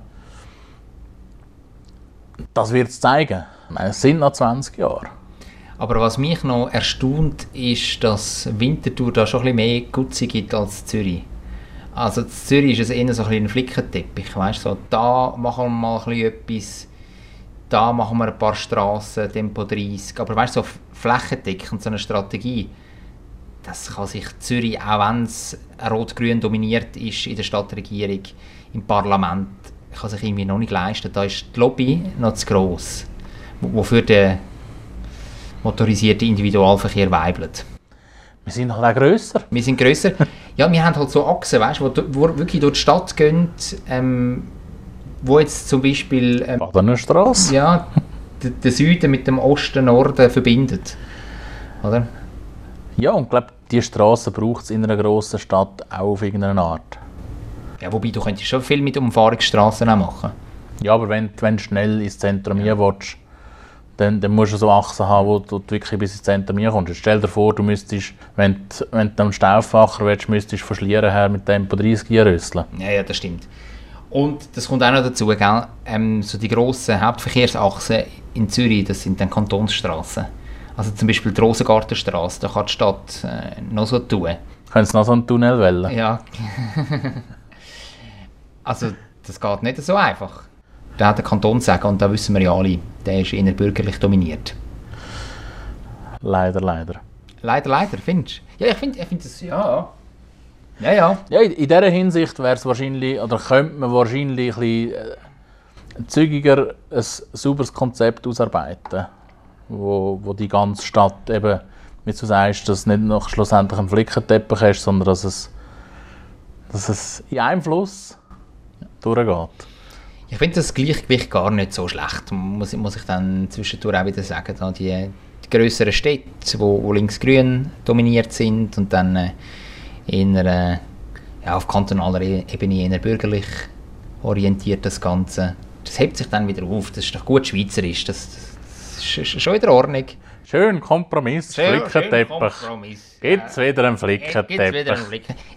Das wird es zeigen. Ich meine, Es sind noch 20 Jahre. Aber was mich noch erstaunt, ist, dass Winterthur da schon ein bisschen mehr Gutzi gibt als Zürich. Also in Zürich ist es eher so ein, bisschen ein Flickenteppich, weißt so, da machen wir mal ein bisschen etwas, da machen wir ein paar Straßen, Tempo 30, aber weißt du, so flächendeckend, so eine Strategie, das kann sich Zürich, auch wenn es rot-grün dominiert ist in der Stadtregierung, im Parlament, kann sich irgendwie noch nicht leisten. Da ist die Lobby noch zu gross, wo- wofür der motorisierte Individualverkehr weibelt. Wir sind halt auch grösser. Wir sind grösser. ja, wir haben halt so Achsen, weißt, wo, wo wirklich durch die Stadt gehen, ähm, wo jetzt zum Beispiel ähm, Badener Straße. ja, den Süden mit dem Osten, Norden verbindet. Oder? Ja, und ich glaube, diese Straße braucht es in einer grossen Stadt auch auf irgendeine Art. Ja, wobei du könntest schon viel mit Umfahrungsstraßen auch machen. Ja, aber wenn, wenn du schnell ins Zentrum ja. willst, dann, dann musst du so Achsen haben, wo du wirklich bis ins Zentrum kommst. Stell dir vor, du müsstest, wenn du, wenn du am Stauffacher willst, müsstest du von Schlieren her mit Tempo 30 rüsseln. Ja, ja, das stimmt. Und das kommt auch noch dazu, gell? Ähm, so die grossen Hauptverkehrsachsen in Zürich, das sind dann Kantonsstraßen. Also zum Beispiel die Rosengartenstraße, da kann die Stadt äh, noch so tun. Können sie noch so einen Tunnel wählen? Ja. also, das geht nicht so einfach. Da hat der Kanton sagen, und da wissen wir ja alle, der ist eher bürgerlich dominiert. Leider, leider. Leider, leider, findest du? Ja, ich finde ich find das, ja. Ja, ja. Ja, in, in dieser Hinsicht wäre es wahrscheinlich, oder könnte man wahrscheinlich ein bisschen äh, zügiger ein sauberes Konzept ausarbeiten, wo, wo die ganze Stadt eben, wie du sagst, dass nicht noch schlussendlich ein Flickenteppich ist, sondern dass es, dass es in einem Fluss durchgeht. Ich finde das Gleichgewicht gar nicht so schlecht, muss, muss ich dann zwischendurch auch wieder sagen. Da die, die grösseren Städte, wo, wo links-grün dominiert sind und dann äh, eher, ja, auf kantonaler E- Ebene eher bürgerlich orientiert das Ganze. Das hebt sich dann wieder auf, das ist doch gut schweizerisch, das, das ist sch- schon wieder Ordnung. Schön Kompromiss, Schön- Flickenteppich. Gibt es wieder einen Flickenteppich?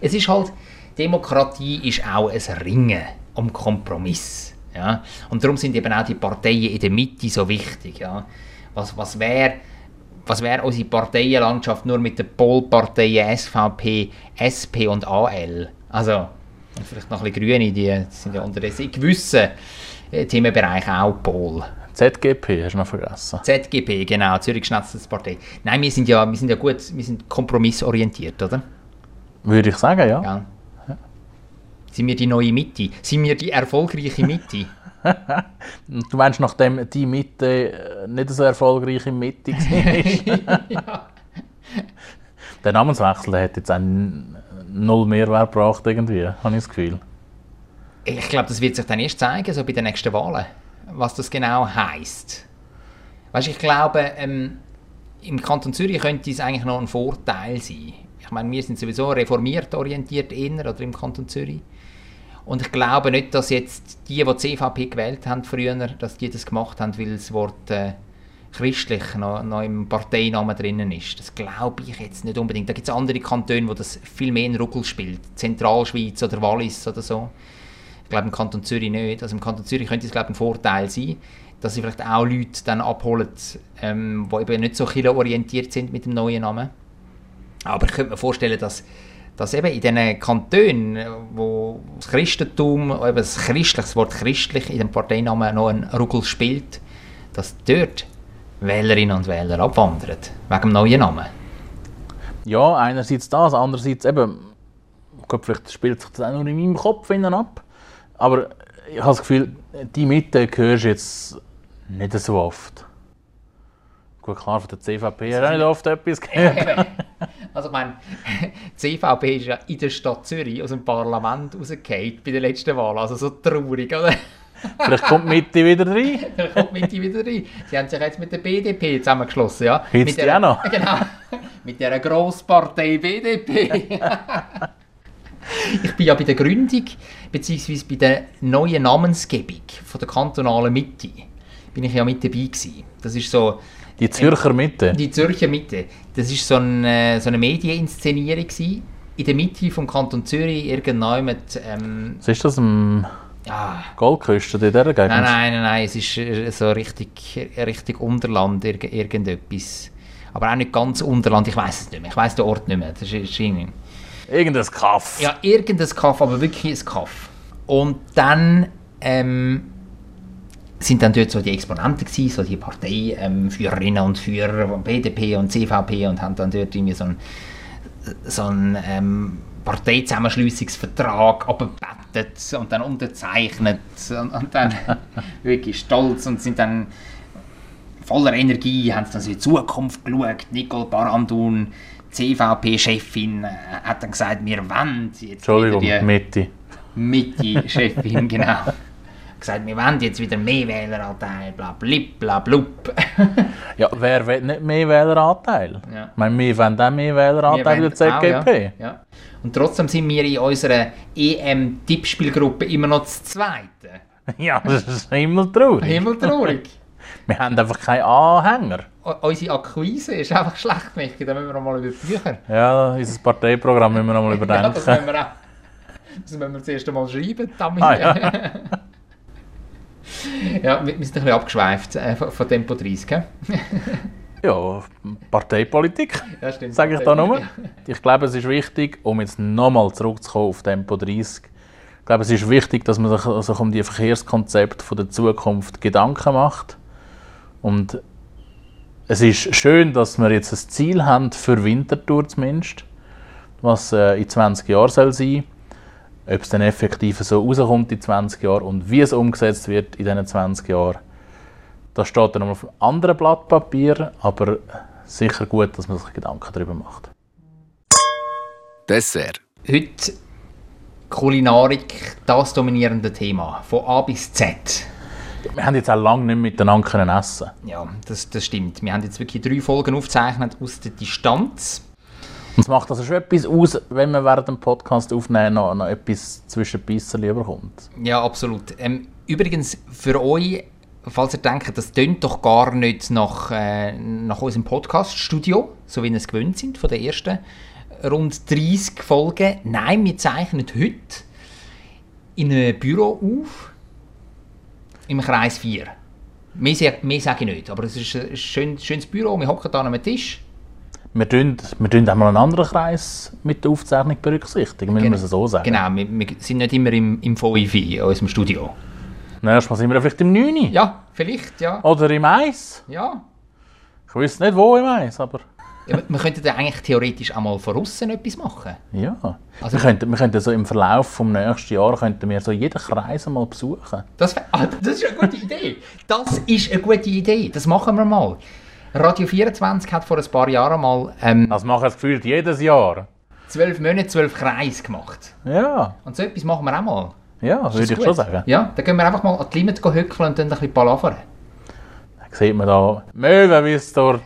Es ist halt, Demokratie ist auch ein Ringen um Kompromiss. Ja? Und darum sind eben auch die Parteien in der Mitte so wichtig. Ja? Was, was wäre was wär unsere Parteienlandschaft nur mit den Polparteien SVP, SP und AL? Also, und vielleicht noch ein bisschen Grüne, die sind ja unterdessen in gewissen äh, Themenbereichen auch Pol. ZGP, hast du noch vergessen. ZGP, genau, Zürich Schnetzelspartei. Nein, wir sind ja, wir sind ja gut, wir sind kompromissorientiert, oder? Würde ich sagen, ja. Ja. Sind wir die neue Mitte? Sind wir die erfolgreiche Mitte? Du meinst, nachdem die Mitte äh, nicht so erfolgreich in Mitte war? Der Namenswechsel hat jetzt einen null Mehrwert gebracht, irgendwie, habe ich das Gefühl. ich glaube, das wird sich dann erst zeigen, so bei den nächsten Wahlen, was das genau heisst. Weißt, ich glaube, ähm, im Kanton Zürich könnte es eigentlich noch ein Vorteil sein. Ich meine, wir sind sowieso reformiert orientiert inner oder im Kanton Zürich. Und ich glaube nicht, dass jetzt die, die CVP gewählt haben früher, dass die das gemacht haben, weil das Wort äh, christlich noch, noch im Parteinamen drinnen ist. Das glaube ich jetzt nicht unbedingt. Da gibt es andere Kantone, wo das viel mehr in Ruggel spielt. Zentralschweiz oder Wallis oder so. Ich glaube im Kanton Zürich nicht. Also im Kanton Zürich könnte es glaube ein Vorteil sein, dass sie vielleicht auch Leute dann abholen, ähm, die eben nicht so orientiert sind mit dem neuen Namen. Aber ich könnte mir vorstellen, dass, dass eben in diesen Kantonen, wo das Christentum, eben das christliche Wort christlich in dem Parteinamen noch eine Ruggel spielt, dass dort Wählerinnen und Wähler abwandern, wegen dem neuen Namen. Ja, einerseits das, andererseits eben, vielleicht spielt sich das auch nur in meinem Kopf innen ab, aber ich habe das Gefühl, die Mitte hörst du jetzt nicht so oft. Gut, klar, von der CVP hat auch nicht oft etwas gehört. Also ich meine, die CVP ist ja in der Stadt Zürich aus dem Parlament rausgefallen bei der letzten Wahl, also so traurig, oder? Vielleicht kommt Mitte wieder rein. Dann kommt Mitte wieder rein. Sie haben sich jetzt mit der BDP zusammengeschlossen, ja? Mit die auch noch? Genau. Mit dieser Grosspartei BDP. ich bin ja bei der Gründung, beziehungsweise bei der neuen Namensgebung von der kantonalen Mitte, bin ich ja mit dabei gewesen. Das ist so... Die Zürcher Mitte. Die Zürcher Mitte. Das ist so eine, so eine Medieninszenierung gewesen. In der Mitte vom Kanton Zürich, irgendwann mit... Ähm, Was ist das am ja, Goldküste, in dieser Gegend? Nein, nein, nein, nein, es ist äh, so richtig, richtig Unterland, irg irgendetwas. Aber auch nicht ganz Unterland, ich weiß es nicht mehr. Ich weiß den Ort nicht mehr. Das ist, ist Irgendein Kaff. ja, irgendein Kaff, aber wirklich ein Kaff. Und dann ähm, sind dann dort so die Exponenten gewesen, so die Parteiführerinnen und Führer von BDP und CVP und haben dann dort irgendwie so einen so einen, ähm, Parteizusammenschliessungsvertrag abgebettet und dann unterzeichnet und, und dann wirklich stolz und sind dann voller Energie, haben sie dann so in die Zukunft geschaut. Nicole Barandun, CVP-Chefin, äh, hat dann gesagt, wir wollen jetzt Entschuldigung, Mitte. Mitte-Chefin, genau. Gesagt, wir wollen jetzt wieder mehr Wähleranteil, bla blib, bla blub. Ja, wer will nicht mehr Wähleranteil? Ja. Ich meine, wir wollen auch mehr Wähleranteil Wir der wollen auch, ZGP. Ja, ja. Und trotzdem sind wir in unserer EM-Tippspielgruppe immer noch das Zweite. Ja, das ist himmeltraurig. Himmeltraurig. Wir haben einfach keinen Anhänger. U- Unsere Akquise ist einfach schlecht, Michi. Da müssen wir noch mal über Bücher. Ja, unser Parteiprogramm müssen wir noch mal Ja, überdenken. das müssen wir auch. Das müssen wir das erste Mal schreiben. Damit. Ah, ja. Ja. wir sind ein bisschen abgeschweift äh, von, Tempo 30. gell? Ja, Parteipolitik, Ja, stimmt. sage ich da nur. Ich glaube, es ist wichtig, um jetzt nochmal zurückzukommen auf Tempo 30, ich glaube, es ist wichtig, dass man sich, sich um die Verkehrskonzepte von der Zukunft Gedanken macht. Und es ist schön, dass wir jetzt ein Ziel haben, für Winterthur zumindest, was äh, in 20 Jahren soll sein Ob es dann effektiv so rauskommt in 20 Jahren und wie es umgesetzt wird in diesen 20 Jahren, das steht dann auf einem anderen Blatt Papier, aber sicher gut, dass man sich Gedanken darüber macht. Dessert. Heute Kulinarik, das dominierende Thema. Von A bis Z. Wir haben jetzt auch lange nicht miteinander können essen. Ja, das, das stimmt. Wir haben jetzt wirklich drei Folgen aufgezeichnet aus der Distanz. Und es macht also schon etwas aus, wenn man während dem Podcast aufnehmen noch, noch etwas zwischen Bisserli überkommt. Ja, absolut. Ähm, übrigens, für euch, falls ihr denkt, das tönt doch gar nicht nach, äh, nach unserem Podcast-Studio, so wie wir es gewöhnt sind von den ersten rund 30 Folgen. Nein, wir zeichnen heute in einem Büro auf, im Kreis 4. Mehr, mehr sage ich nicht, aber es ist ein schön, schönes Büro, wir hocken da an einem Tisch. Wir tun, wir tun auch mal einen anderen Kreis mit der Aufzeichnung berücksichtigen, müssen wir es so sagen. Genau, wir, wir sind nicht immer im, im VIV, in unserem Studio. Nächstes Mal sind wir vielleicht im 9. Ja, vielleicht, ja. Oder im 1. Ja, Ich weiß nicht, wo im 1, aber Ja, wir könnten ja eigentlich theoretisch auch mal von außen etwas machen. ja. Also- wir, könnten, wir könnten so im Verlauf vom nächsten Jahr könnten wir so jeden Kreis einmal besuchen. Das, ah, das ist eine gute Idee. Das ist eine gute Idee. Das machen wir mal. Radio 24 hat vor ein paar Jahren mal ähm, Das machen wir gefühlt jedes Jahr. zwölf Monate, zwölf Kreise gemacht. Ja, Und so etwas machen wir auch mal. ja, das würde ich gut? schon sagen. Ja, dann gehen wir einfach mal an die Limit hückeln und dann ein bisschen palavern. Da sieht man da Möwen, wie es durch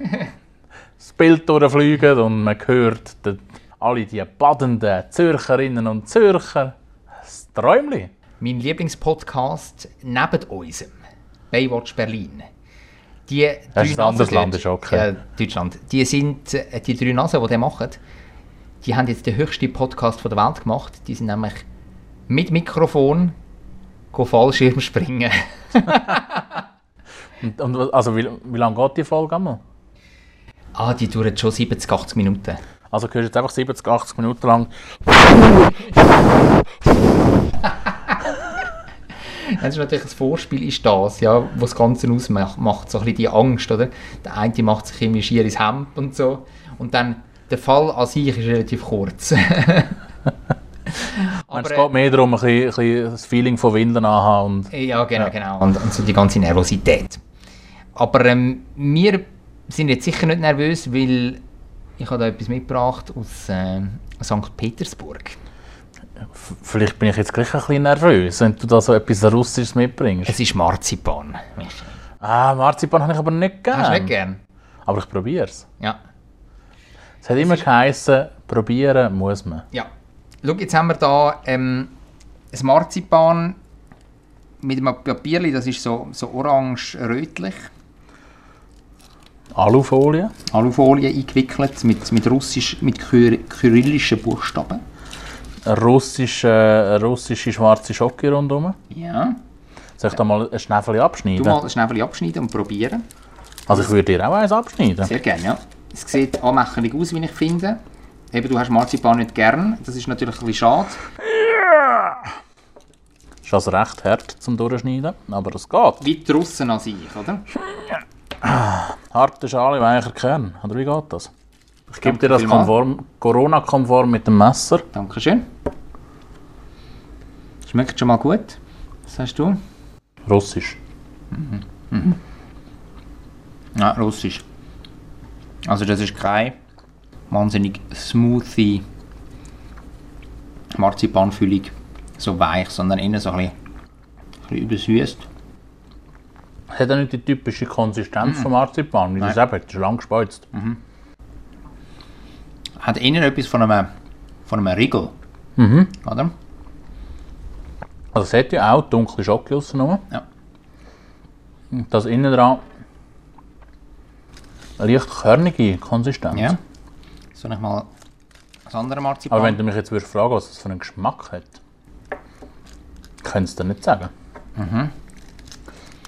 das Bild durchfliegen und man hört die, alle die badenden Zürcherinnen und Zürcher. Das Träumli. Mein Lieblingspodcast neben unserem, Baywatch Berlin. Die Das ist ein anderes Land, ist okay. Ja, Deutschland. Die sind, äh, die drei Nasen, die die machen, die haben jetzt den höchsten Podcast von der Welt gemacht. Die sind nämlich mit Mikrofon Fallschirm springen. Und, und, also, wie, wie lange geht die Folge einmal? ah, die dauert schon 70, 80 Minuten. Also, du hörst jetzt einfach 70, 80 Minuten lang. Das ist natürlich das Vorspiel ist das, ja, was das Ganze ausmacht, macht so ein bisschen die Angst, oder? Der eine macht sich irgendwie schier ins Hemd und so. Und dann, der Fall an sich ist relativ kurz. Aber, es äh, geht mehr darum, ein bisschen, ein bisschen das Feeling von Windeln anhaben. Und, Ja, genau, genau. Und, und so die ganze Nervosität. Aber ähm, wir sind jetzt sicher nicht nervös, weil ich habe da etwas mitgebracht aus äh, St. Petersburg. Vielleicht bin ich jetzt gleich ein bisschen nervös, wenn du da so etwas Russisches mitbringst. Es ist Marzipan. Ah, Marzipan habe ich aber nicht gern. Hast du nicht gern? Aber ich probiere es. Ja. Es hat immer geheißen, probieren muss man. Ja. Schau, jetzt haben wir da ähm, ein Marzipan mit einem Papierli, das ist so, so orange-rötlich. Alufolie. Alufolie eingewickelt mit, mit, russisch, mit kyr kyrillischen Buchstaben. Russische, russische schwarze Schocke rundherum. Ja. Soll ich da mal ein Schnäffel abschneiden? Du mal das schnell abschneiden und probieren. Also ich würde dir auch eins abschneiden. Sehr gerne, ja. Es sieht anmächerlich aus, wie ich finde. Eben, du hast Marzipan nicht gern. Das ist natürlich ein bisschen schade. Ist also recht hart zum Durchschneiden, aber es geht. Wie die Russen an sich, oder? Harte Schale, weicher Kern. Oder wie geht das? Ich gebe dir das Corona-konform mit dem Messer. Dankeschön. Schmeckt schon mal gut. Was sagst du? Russisch. Ja, russisch. Also das ist kein wahnsinnig smoothie Marzipanfüllung, so weich, sondern eher so ein bisschen, ein bisschen übersüßt. Hat er nicht die typische Konsistenz vom Marzipan, wie du es eben hast. Ist lang gespeuzt. Hat eher etwas von einem, von einem Riegel. Oder? Also es hat ja auch dunkle Schocke aussen Ja. Und das innen dran eine leicht körnige Konsistenz. Ja. Soll ich mal das andere Marzipan? Aber wenn du mich jetzt würdest fragen, was das für einen Geschmack hat, könntest du dir nicht sagen. Mhm.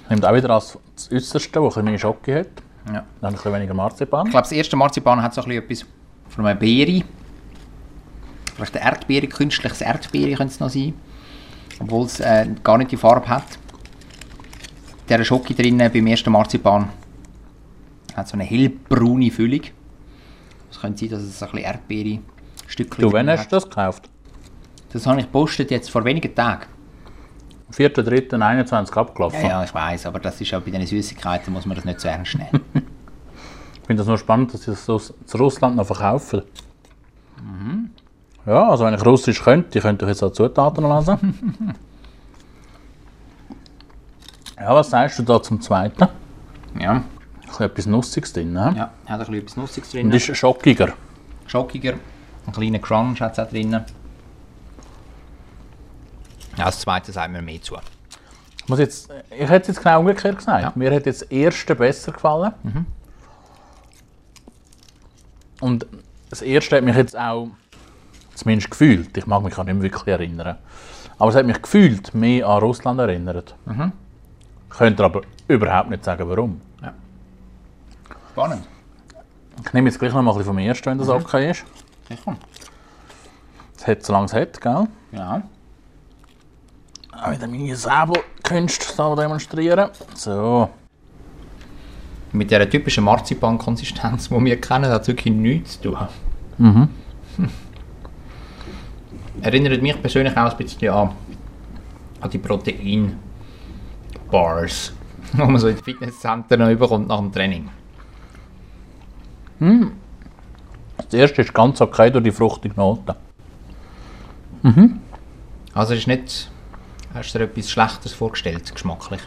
Nimmt auch wieder als das Äußerste, das ein bisschen mehr Schocke hat. Ja. Dann ein bisschen weniger Marzipan. Ich glaube, das erste Marzipan hat so ein bisschen etwas von einer Beere. Vielleicht eine Erdbeere, künstliches Erdbeere könnte es noch sein. Obwohl es äh, gar nicht die Farbe hat. Der Schocke drinnen beim ersten Marzipan hat so eine hellbraune Füllung. Es könnte sein, dass es ein bisschen Erdbeere Stückchen Du, wann hast du das gekauft? Das habe ich gepostet jetzt vor wenigen Tagen. Am 4.3.21 abgelaufen. Ja, ja, ich weiß, aber das ist ja bei den Süßigkeiten muss man das nicht so ernst nehmen. Ich finde das nur spannend, dass sie das zu Russland noch verkaufen. Mhm. Ja, also wenn ich Russisch könnte, ich könnte euch jetzt auch Zutaten lesen. ja, was sagst du da zum Zweiten? ja, habe etwas Nussiges drin. Ne? ja, hat ein bisschen etwas Nussiges Und drin. ist schockiger. schockiger. Ein kleiner Crunch hat es auch drin. Ja, das zweite sagt mir mehr zu. Ich, muss jetzt, ich hätte es jetzt genau umgekehrt gesagt. Ja. Mir hat jetzt das erste besser gefallen. Und das erste hat mich jetzt auch zumindest gefühlt. Ich mag mich auch nicht mehr wirklich erinnern. Aber es hat mich gefühlt mehr an Russland erinnert. Ich könnte aber überhaupt nicht sagen, warum. Spannend. Ich nehme jetzt gleich noch mal ein bisschen vom ersten, wenn das okay ist. Sicher. Es hat, solange es hat, gell? Ja. Auch wieder meine Säbelkünste demonstrieren. So. Mit dieser typischen Marzipan-Konsistenz, die wir kennen, hat es wirklich nichts zu tun. Hm. Erinnert mich persönlich auch ein bisschen an, an die Protein-Bars, die man so in den Fitnesszentren noch bekommt nach dem Training. Das erste ist ganz okay durch die fruchtige Note. Also es ist nicht... Hast du dir etwas Schlechtes vorgestellt, geschmacklich?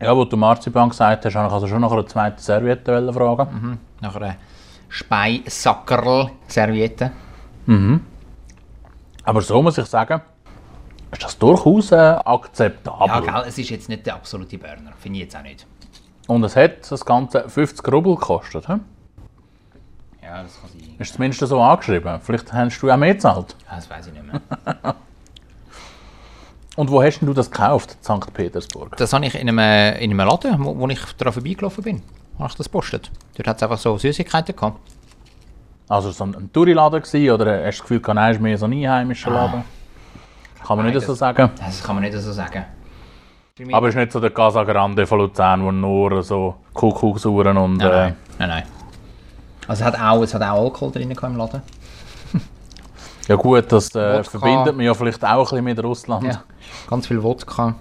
Ja, wo du Marzipan gesagt hast, habe ich also schon nach einer zweiten Serviette fragen. Nach einer Speisackerl-Serviette. Aber so muss ich sagen, ist das durchaus äh, akzeptabel. Ja, gell, es ist jetzt nicht der absolute Burner. Finde ich jetzt auch nicht. Und es hat das Ganze 50 Rubel gekostet. He? Ja, das kann sein. Ist zumindest so angeschrieben. Vielleicht hast du auch mehr gezahlt. Ja, das weiß ich nicht mehr. Und wo hast denn du das gekauft, St. Petersburg? Das habe ich in einem, in einem Laden, wo, wo ich daran vorbeigelaufen bin. Habe ich das gepostet. Dort hat es einfach so Süßigkeiten gehabt. Also so ein, ein Touriladen gewesen, oder hast du das Gefühl, nein, ist mehr so ein einheimischer Laden? Kann man Nein, nicht so das- sagen. Das kann man nicht so sagen. Aber es ist nicht so der Casa Grande von Luzern, wo nur so Kuckucksuhren und... Nein, Äh, nein, nein, nein. Also es hat auch, es hat auch Alkohol drin im Laden. Ja gut, das äh, verbindet mich ja vielleicht auch ein bisschen mit Russland. Ja. Ganz viel Wodka.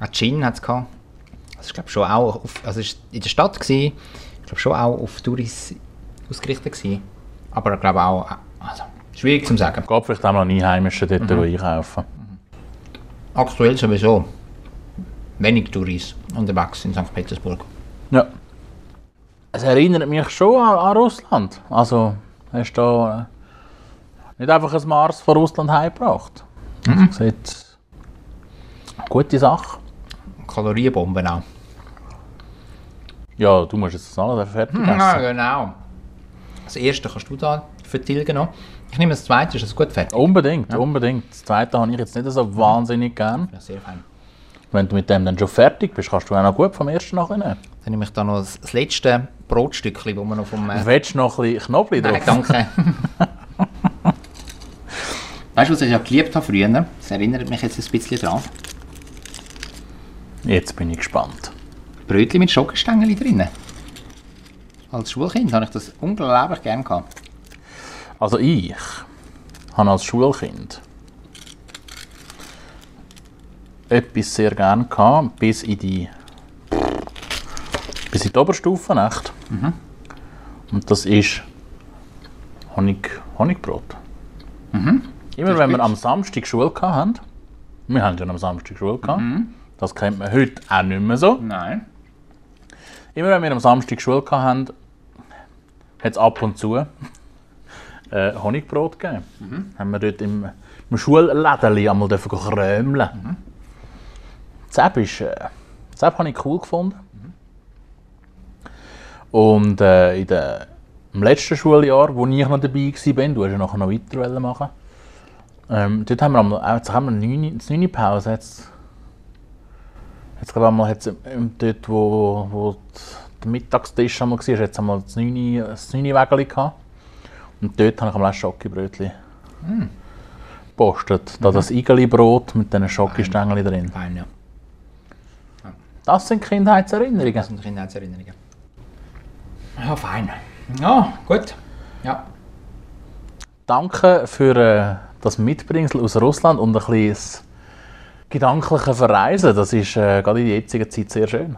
Auch Gin hat es gehabt. Das ist glaube schon auch, auf, also ist in der Stadt gewesen, ich glaube schon auch auf Touris ausgerichtet gewesen. Aber ich glaube auch, also schwierig zu sagen. Geht vielleicht auch mal einen Einheimischen dort Mhm. einkaufen. Aktuell sowieso wenig Touris unterwegs in St. Petersburg. Ja. Es erinnert mich schon an, an Russland. Also, hast du da äh, nicht einfach ein Mars von Russland heimgebracht. Mhm. Das sieht eine gute Sache. Kalorienbomben auch. Ja, du musst jetzt das alles fertig essen. Ja, genau. Das erste kannst du da vertilgen noch. Ich nehme das zweite, ist das gut fertig? Unbedingt, unbedingt. Das zweite habe ich jetzt nicht so wahnsinnig gern. Ja, sehr fein. Wenn du mit dem dann schon fertig bist, kannst du auch noch gut vom ersten nachnehmen. Dann nehme ich da noch das letzte Brotstückchen, das wir noch vom... Äh, Willst du noch ein bisschen Knoblauch Nein, drauf? danke. weißt du, was ich ja geliebt habe früher? Das erinnert mich jetzt ein bisschen dran. Jetzt bin ich gespannt. Brötchen mit Schokostängel drin. Als Schulkind habe ich das unglaublich gern gehabt. Also ich habe als Schulkind etwas sehr gern gehabt, bis in die bis in die Oberstufe echt. Und das ist Honig, Honigbrot. Immer wenn wir am Samstag Schule hatten, wir haben schon am Samstag Schule gehabt, das kennt man heute auch nicht mehr so. Nein. Immer wenn wir am Samstag Schule hatten, hat es ab und zu äh, Honigbrot gegeben. Haben wir dort im, im Schullädeli einmal dürfen krömeln. Mhm. Das ist, äh, habe ich cool gefunden. Und äh, in der, im letzten Schuljahr, wo ich noch dabei war, du hast ja nachher noch weiter machen, ähm, dort haben wir, einmal, jetzt haben wir 9, das 9 Pause. Jetzt, jetzt glaube ich einmal, ähm, dort, wo, wo der Mittagstisch einmal war, jetzt einmal das 9, das 9 Wägeli gehabt. Und dort habe ich einmal ein Schokibrötchen gepostet. Da das Igeli-Brot mit diesen Schokostängeln drin. Fein, ja. Das sind Kindheitserinnerungen. Das sind Kindheitserinnerungen. Ja, fein. Ja, gut. Ja. Danke für äh, das Mitbringsel aus Russland und ein bisschen gedankliche Verreisen. Das ist äh, gerade in der jetzigen Zeit sehr schön.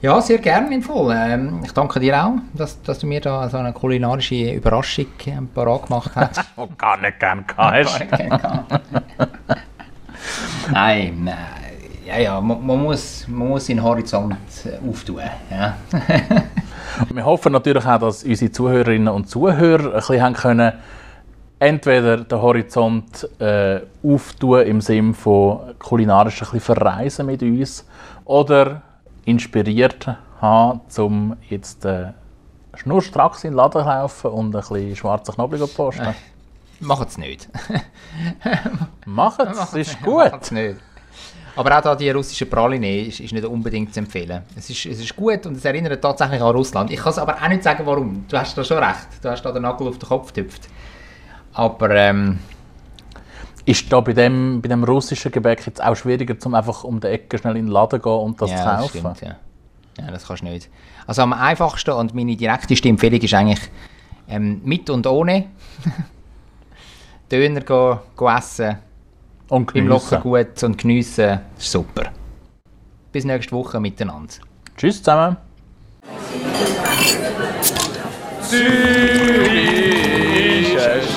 Ja, sehr gerne im Fall. Ähm, ich danke dir auch, dass, dass du mir da so eine kulinarische Überraschung ähm, parat gemacht hast. Oh, gar nicht gern hast. nein, nein. Ja, ja, man, man, muss, man muss den Horizont auftun. Ja. Wir hoffen natürlich auch, dass unsere Zuhörerinnen und Zuhörer ein bisschen haben können, entweder den Horizont äh, auftun im Sinne von kulinarisch ein bisschen verreisen mit uns oder inspiriert haben, um jetzt äh, schnurstracks in den Laden zu laufen und ein bisschen schwarzen Knoblauch zu posten. Macht es nicht. Macht es, ist gut. Macht's nicht. Aber auch da die russische Praline ist, ist nicht unbedingt zu empfehlen. Es ist, es ist gut und es erinnert tatsächlich an Russland. Ich kann es aber auch nicht sagen, warum. Du hast da schon recht. Du hast da den Nagel auf den Kopf getüpft. Aber ähm, Ist da bei dem, bei dem russischen Gebäck jetzt auch schwieriger, um einfach um die Ecke schnell in den Laden zu gehen und das ja, zu das kaufen? stimmt, ja. ja, das kannst du nicht. Also am einfachsten und meine direkteste Empfehlung ist eigentlich ähm, mit und ohne Döner go, go essen, Und im Locker geniessen. gut und geniessen. ist super. Bis nächste Woche miteinander. Tschüss zusammen.